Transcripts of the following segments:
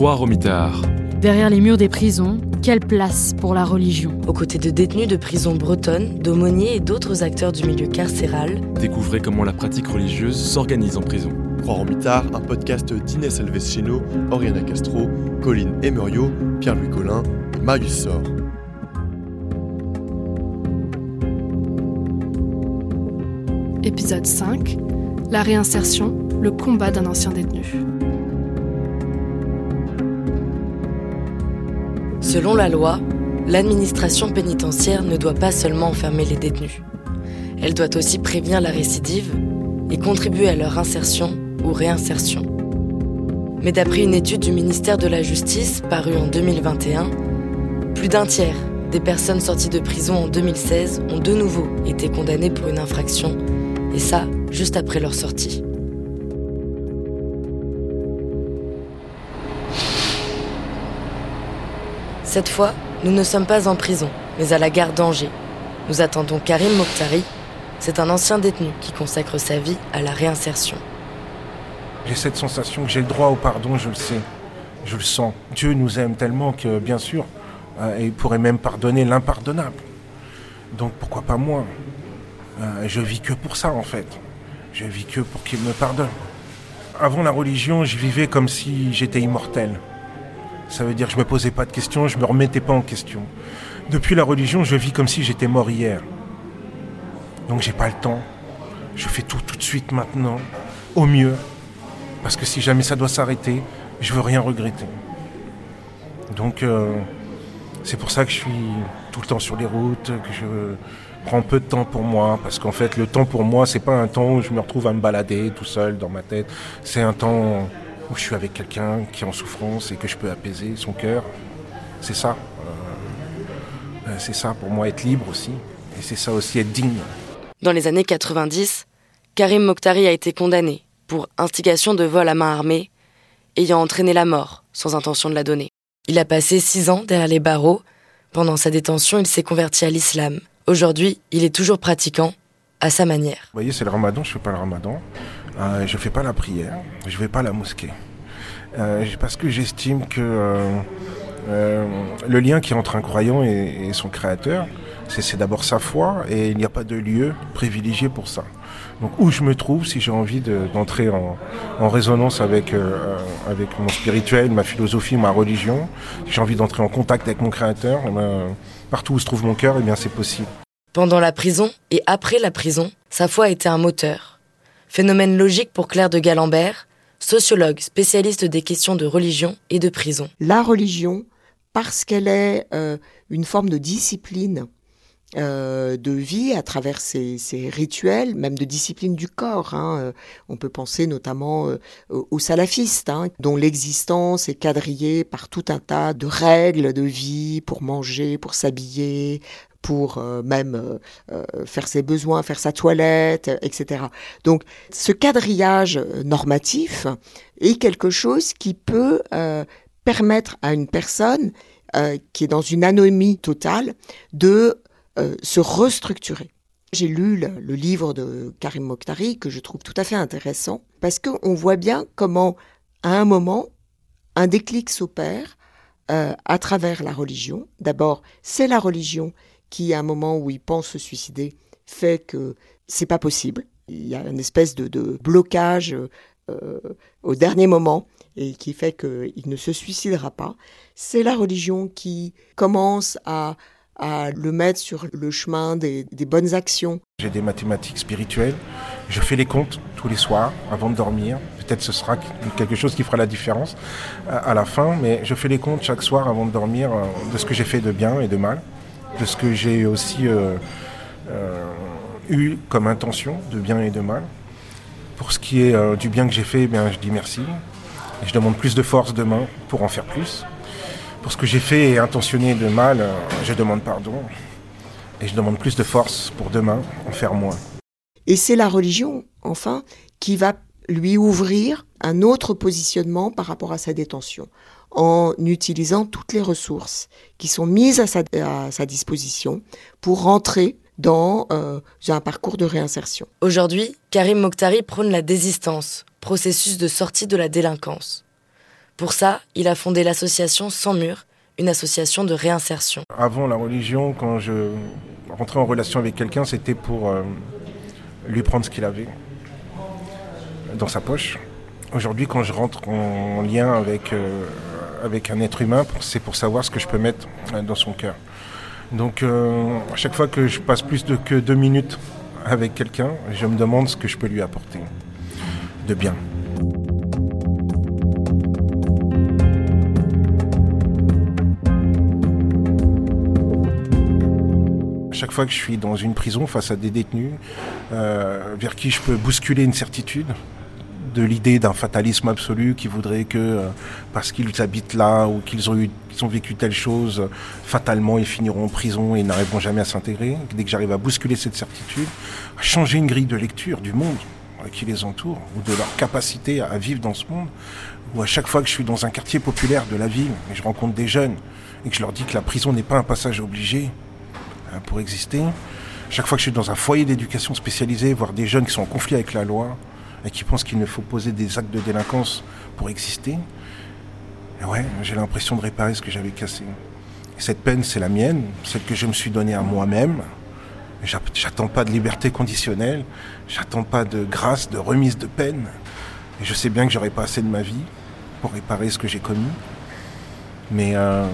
Croix Romitard. Derrière les murs des prisons, quelle place pour la religion Aux côtés de détenus de prisons bretonnes, d'aumôniers et d'autres acteurs du milieu carcéral, Découvrez comment la pratique religieuse s'organise en prison. Croix Romitard, un podcast d'Inès Alves-Cheno, Oriana Castro, Colline Emerio, Pierre-Louis Collin, Marius Sor. Épisode 5 La réinsertion, le combat d'un ancien détenu. Selon la loi, l'administration pénitentiaire ne doit pas seulement enfermer les détenus. Elle doit aussi prévenir la récidive et contribuer à leur insertion ou réinsertion. Mais d'après une étude du ministère de la Justice parue en 2021, plus d'un tiers des personnes sorties de prison en 2016 ont de nouveau été condamnées pour une infraction, et ça juste après leur sortie. Cette fois, nous ne sommes pas en prison, mais à la gare d'Angers. Nous attendons Karim Mokhtari. C'est un ancien détenu qui consacre sa vie à la réinsertion. J'ai cette sensation que j'ai le droit au pardon, je le sais. Je le sens. Dieu nous aime tellement que, bien sûr, euh, il pourrait même pardonner l'impardonnable. Donc pourquoi pas moi? Euh, Je vis que pour ça, en fait. Je vis que pour qu'il me pardonne. Avant la religion, je vivais comme si j'étais immortel. Ça veut dire que je me posais pas de questions, je me remettais pas en question. Depuis la religion, je vis comme si j'étais mort hier. Donc j'ai pas le temps. Je fais tout tout de suite maintenant, au mieux. Parce que si jamais ça doit s'arrêter, je veux rien regretter. Donc euh, c'est pour ça que je suis tout le temps sur les routes, que je prends peu de temps pour moi. Parce qu'en fait, le temps pour moi, c'est pas un temps où je me retrouve à me balader tout seul dans ma tête. C'est un temps où je suis avec quelqu'un qui est en souffrance et que je peux apaiser son cœur. C'est ça. Euh, euh, c'est ça pour moi être libre aussi. Et c'est ça aussi être digne. Dans les années 90, Karim Mokhtari a été condamné pour instigation de vol à main armée, ayant entraîné la mort sans intention de la donner. Il a passé six ans derrière les barreaux. Pendant sa détention, il s'est converti à l'islam. Aujourd'hui, il est toujours pratiquant, à sa manière. Vous voyez, c'est le ramadan, je fais pas le ramadan. Euh, je fais pas la prière, je vais pas à la mosquée. Euh, parce que j'estime que euh, euh, le lien qui est entre un croyant et, et son créateur, c'est d'abord sa foi et il n'y a pas de lieu privilégié pour ça. Donc où je me trouve, si j'ai envie de- d'entrer en, en résonance avec, euh, avec mon spirituel, ma philosophie, ma religion, si j'ai envie d'entrer en contact avec mon créateur, eh ben, partout où se trouve mon cœur, eh bien c'est possible. Pendant la prison et après la prison, sa foi été un moteur. Phénomène logique pour Claire de Galambert, sociologue spécialiste des questions de religion et de prison. la religion, parce qu'elle est euh, une forme de discipline euh, de vie à travers ces, ces rituels, même de discipline du corps. hein. Euh, On peut penser notamment aux aux salafistes, hein, dont l'existence est quadrillée par tout un tas de règles de vie pour manger, pour s'habiller, pour euh, même euh, euh, faire ses besoins, faire sa toilette, etc. Donc ce quadrillage normatif est quelque chose qui peut permettre à une personne qui est dans une anomie totale de se restructurer. J'ai lu le, le livre de Karim Mokhtari que je trouve tout à fait intéressant parce qu'on voit bien comment, à un moment, un déclic s'opère euh, à travers la religion. D'abord, c'est la religion qui, à un moment où il pense se suicider, fait que c'est pas possible. Il y a une espèce de, blocage euh, au dernier moment et qui fait qu'il ne se suicidera pas. C'est la religion qui commence à, à le mettre sur le chemin des, des bonnes actions. J'ai des mathématiques spirituelles. Je fais les comptes tous les soirs avant de dormir. Peut-être ce sera quelque chose qui fera la différence à à la fin, mais je fais les comptes chaque soir avant de dormir euh, de ce que j'ai fait de bien et de mal, de ce que j'ai aussi euh, euh, eu comme intention de bien et de mal. Pour ce qui est euh, du bien que j'ai fait, eh bien, je dis merci. Je demande plus de force demain pour en faire plus. Pour ce que j'ai fait et intentionné de mal, euh, je demande pardon. Et je demande plus de force pour demain en faire moins. Et c'est la religion, enfin, qui va lui ouvrir un autre positionnement par rapport à sa détention, en utilisant toutes les ressources qui sont mises à sa, à sa disposition pour rentrer dans euh, un parcours de réinsertion. Aujourd'hui, Karim Mokhtari prône la désistance, processus de sortie de la délinquance. Pour ça, il a fondé l'association Sans Mur, une association de réinsertion. Avant la religion, quand je rentrais en relation avec quelqu'un, c'était pour euh, lui prendre ce qu'il avait dans sa poche. Aujourd'hui, quand je rentre en lien avec, euh, un être humain, c'est pour savoir ce que je peux mettre euh, dans son cœur. Donc, euh, à chaque fois que je passe plus de, que deux minutes avec quelqu'un, je me demande ce que je peux lui apporter de bien. Chaque fois que je suis dans une prison face à des détenus euh, vers qui je peux bousculer une certitude de l'idée d'un fatalisme absolu qui voudrait que euh, parce qu'ils habitent là ou qu'ils ont, vécu telle chose, fatalement ils finiront en prison et n'arriveront jamais à s'intégrer. Dès que j'arrive à bousculer cette certitude, à changer une grille de lecture du monde qui les entoure ou de leur capacité à vivre dans ce monde, ou à chaque fois que je suis dans un quartier populaire de la ville et je rencontre des jeunes et que je leur dis que la prison n'est pas un passage obligé, pour exister. Chaque fois que je suis dans un foyer d'éducation spécialisé, voir des jeunes qui sont en conflit avec la loi et qui pensent qu'il ne faut poser des actes de délinquance pour exister, ouais, j'ai l'impression de réparer ce que j'avais cassé. Et cette peine, c'est la mienne, celle que je me suis donnée à moi-même. J'attends pas de liberté conditionnelle, j'attends pas de grâce, de remise de peine. Et je sais bien que j'aurai pas assez de ma vie pour réparer ce que j'ai commis. Mais euh,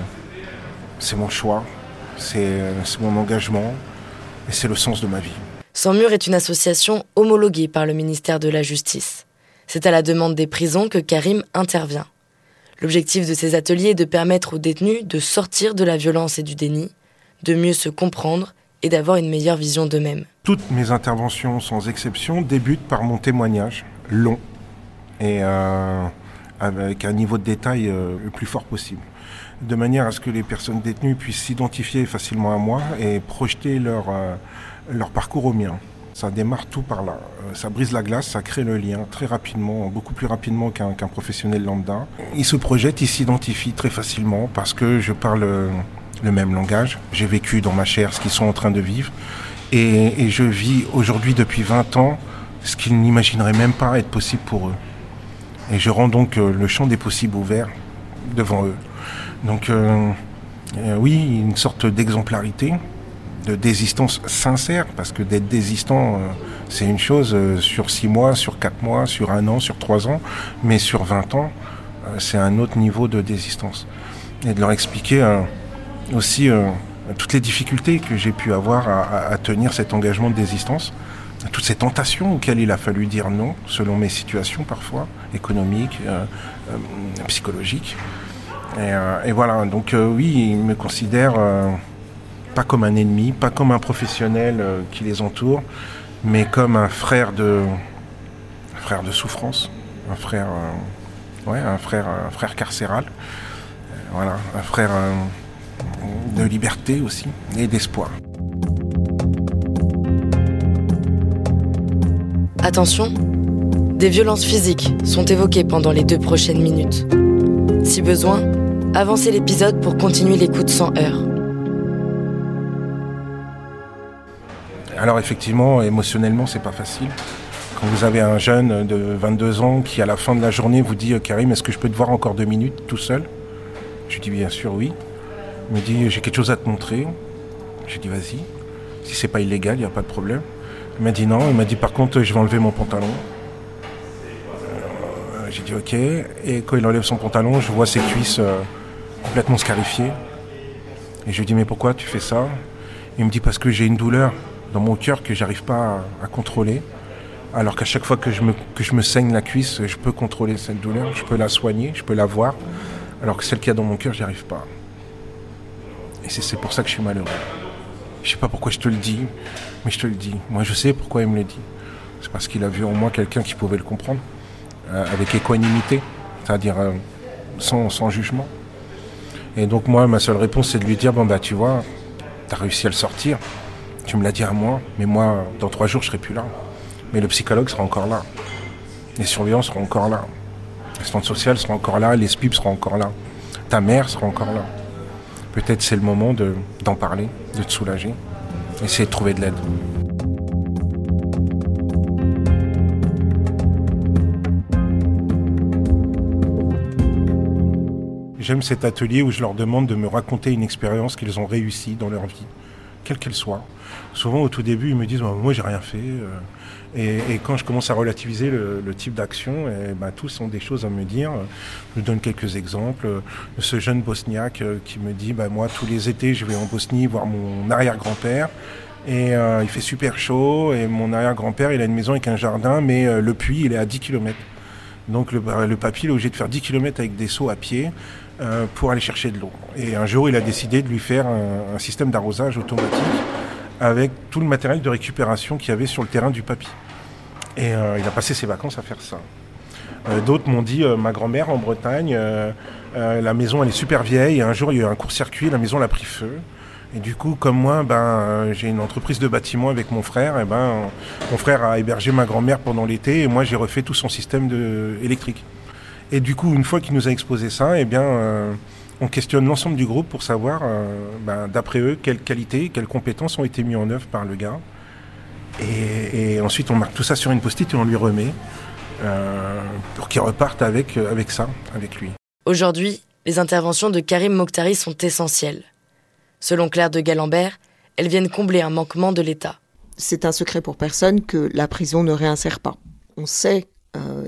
c'est mon choix, c'est mon engagement et c'est le sens de ma vie. Sans Mur est une association homologuée par le ministère de la Justice. C'est à la demande des prisons que Karim intervient. L'objectif de ces ateliers est de permettre aux détenus de sortir de la violence et du déni, de mieux se comprendre et d'avoir une meilleure vision d'eux-mêmes. Toutes mes interventions, sans exception, débutent par mon témoignage long et euh, avec un niveau de détail euh, le plus fort possible de manière à ce que les personnes détenues puissent s'identifier facilement à moi et projeter leur, euh, leur parcours au mien. Ça démarre tout par là. Euh, ça brise la glace, ça crée le lien très rapidement, beaucoup plus rapidement qu'un professionnel lambda. Ils se projettent, ils s'identifient très facilement parce que je parle euh, le même langage. J'ai vécu dans ma chair ce qu'ils sont en train de vivre. Et, et je vis aujourd'hui depuis 20 ans ce qu'ils n'imagineraient même pas être possible pour eux. Et je rends donc le champ des possibles ouvert devant eux. Donc euh, euh, oui, une sorte d'exemplarité, de désistance sincère, parce que d'être désistant, euh, c'est une chose sur six mois, sur quatre mois, sur un an, sur trois ans, mais sur 20 ans, c'est un autre niveau de désistance. Et de leur expliquer aussi toutes les difficultés que j'ai pu avoir à, tenir cet engagement de désistance, toutes ces tentations auxquelles il a fallu dire non, selon mes situations parfois, économiques, psychologiques. Euh, et, voilà, donc euh, oui, ils me considèrent euh, pas comme un ennemi, pas comme un professionnel qui les entoure, mais comme un frère de, frère de souffrance, un frère, ouais, un frère, un frère carcéral, voilà, un frère de liberté aussi et d'espoir. Attention, des violences physiques sont évoquées pendant les deux prochaines minutes. Si besoin, avancez l'épisode pour continuer l'écoute sans heurts. Alors effectivement, émotionnellement, c'est pas facile. Quand vous avez un jeune de 22 ans qui, à la fin de la journée, vous dit Karim, est-ce que je peux te voir encore deux minutes tout seul? Je dis bien sûr oui. Il me dit j'ai quelque chose à te montrer. J'ai dit vas-y. Si c'est pas illégal, il n'y a pas de problème. Il m'a dit non. Il m'a dit par contre, je vais enlever mon pantalon. Euh, j'ai dit ok. Et quand il enlève son pantalon, je vois ses cuisses. Euh, complètement scarifié. Et je lui dis mais pourquoi tu fais ça? Il me dit parce que j'ai une douleur dans mon cœur que j'arrive pas à, contrôler. Alors qu'à chaque fois que je, me, que je me saigne la cuisse, je peux contrôler cette douleur, je peux la soigner, je peux la voir. Alors que celle qu'il y a dans mon cœur, j'y arrive pas. Et c'est pour ça que je suis malheureux. Je sais pas pourquoi je te le dis, mais je te le dis. Moi je sais pourquoi il me le dit. C'est parce qu'il a vu en moi quelqu'un qui pouvait le comprendre, euh, avec équanimité, c'est-à-dire euh, sans, sans jugement. Et donc moi, ma seule réponse, c'est de lui dire, bon bah tu vois, t'as réussi à le sortir, tu me l'as dit à moi, mais moi, dans trois jours, je serai plus là. Mais le psychologue sera encore là. Les surveillants seront encore là. L'assistante sociale sera encore là, les SPIP seront encore là. Ta mère sera encore là. Peut-être c'est le moment d'en parler, de te soulager, essayer de trouver de l'aide. J'aime cet atelier où je leur demande de me raconter une expérience qu'ils ont réussi dans leur vie, quelle qu'elle soit. Souvent, au tout début, ils me disent Moi, j'ai rien fait. euh, Et, quand je commence à relativiser le, type d'action, eh ben, tous ont des choses à me dire. Je donne quelques exemples. Ce jeune bosniaque euh, qui me dit bah, Moi, tous les étés, je vais en Bosnie voir mon arrière-grand-père. Et euh, il fait super chaud. Et mon arrière-grand-père, il a une maison avec un jardin, mais le puits, il est à 10 km. Donc le, le papy, il est obligé de faire 10 km avec des seaux à pied euh, pour aller chercher de l'eau. Et un jour, il a décidé de lui faire un, système d'arrosage automatique avec tout le matériel de récupération qu'il y avait sur le terrain du papy. Et euh, il a passé ses vacances à faire ça. Euh, D'autres m'ont dit, ma grand-mère en Bretagne, la maison elle est super vieille, un jour il y a eu un court-circuit, la maison elle a pris feu. Et du coup, comme moi, ben, j'ai une entreprise de bâtiment avec mon frère, ben, mon frère a hébergé ma grand-mère pendant l'été, et moi j'ai refait tout son système électrique. Et du coup, une fois qu'il nous a exposé ça, eh bien, euh, on questionne l'ensemble du groupe pour savoir, euh, ben, d'après eux, quelles qualités, quelles compétences ont été mises en œuvre par le gars. Et, et ensuite, on marque tout ça sur une post-it et on lui remet euh, pour qu'il reparte avec, avec ça, avec lui. Aujourd'hui, les interventions de Karim Mokhtari sont essentielles. Selon Claire de Galambert, elles viennent combler un manquement de l'État. C'est un secret pour personne que la prison ne réinsère pas. On sait,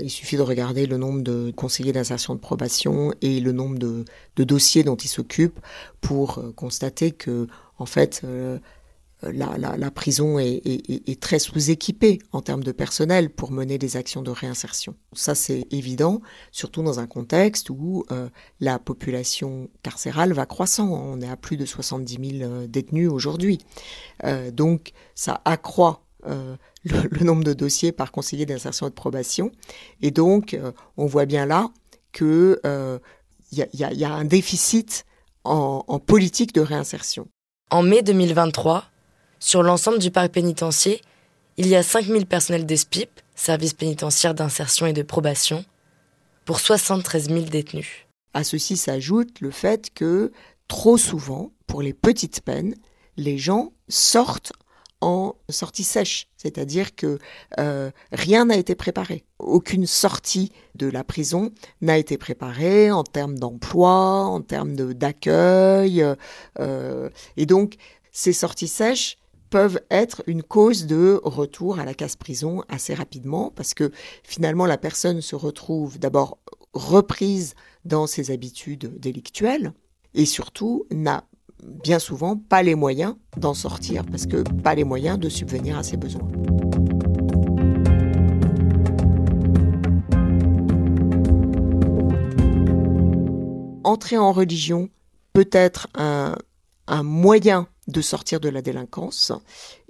il suffit de regarder le nombre de conseillers d'insertion de probation et le nombre de, dossiers dont ils s'occupent pour euh, constater que, en fait, euh, la, prison est, très sous-équipée en termes de personnel pour mener des actions de réinsertion. Ça, c'est évident, surtout dans un contexte où euh, la population carcérale va croissant. On est à plus de 70 000 détenus aujourd'hui. Euh, donc, ça accroît euh, le, le, nombre de dossiers par conseiller d'insertion et de probation. Et donc, euh, on voit bien là qu'il y, y, y, a un déficit en, en politique de réinsertion. En mai 2023, sur l'ensemble du parc pénitentiaire, il y a 5000 personnels des SPIP, services pénitentiaires d'insertion et de probation, pour 73 000 détenus. À ceci s'ajoute le fait que trop souvent, pour les petites peines, les gens sortent en sortie sèche, c'est-à-dire que euh, rien n'a été préparé. Aucune sortie de la prison n'a été préparée en termes d'emploi, en termes d'accueil, euh, et donc ces sorties sèches peuvent être une cause de retour à la casse-prison assez rapidement, parce que finalement la personne se retrouve d'abord reprise dans ses habitudes délictuelles, et surtout n'a bien souvent pas les moyens d'en sortir, parce que pas les moyens de subvenir à ses besoins. Entrer en religion peut être un, un moyen de sortir de la délinquance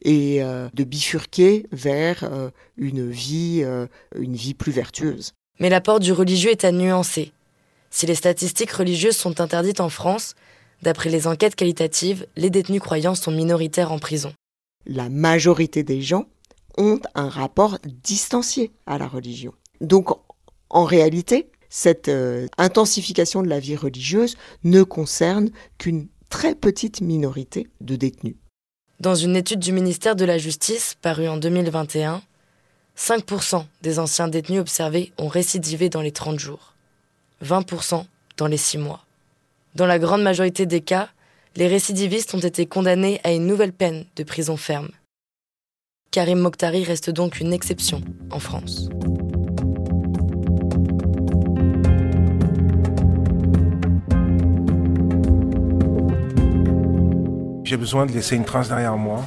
et euh, de bifurquer vers euh, une vie, euh, une vie plus vertueuse. Mais l'apport du religieux est à nuancer. Si les statistiques religieuses sont interdites en France, d'après les enquêtes qualitatives, les détenus croyants sont minoritaires en prison. La majorité des gens ont un rapport distancié à la religion. Donc, en réalité, cette euh, intensification de la vie religieuse ne concerne qu'une très petite minorité de détenus. Dans une étude du ministère de la Justice parue en 2021, 5% des anciens détenus observés ont récidivé dans les 30 jours, 20% dans les 6 mois. Dans la grande majorité des cas, les récidivistes ont été condamnés à une nouvelle peine de prison ferme. Karim Mokhtari reste donc une exception en France. J'ai besoin de laisser une trace derrière moi.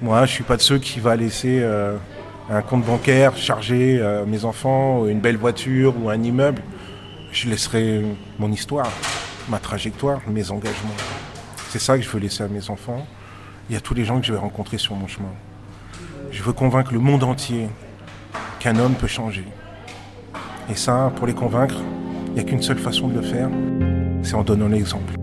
Moi, je suis pas de ceux qui va laisser euh, un compte bancaire chargé à mes enfants, une belle voiture ou un immeuble. Je laisserai mon histoire, ma trajectoire, mes engagements. C'est ça que je veux laisser à mes enfants. Y a tous les gens que je vais rencontrer sur mon chemin. Je veux convaincre le monde entier qu'un homme peut changer. Et ça, pour les convaincre, il n'y a qu'une seule façon de le faire, c'est en donnant l'exemple.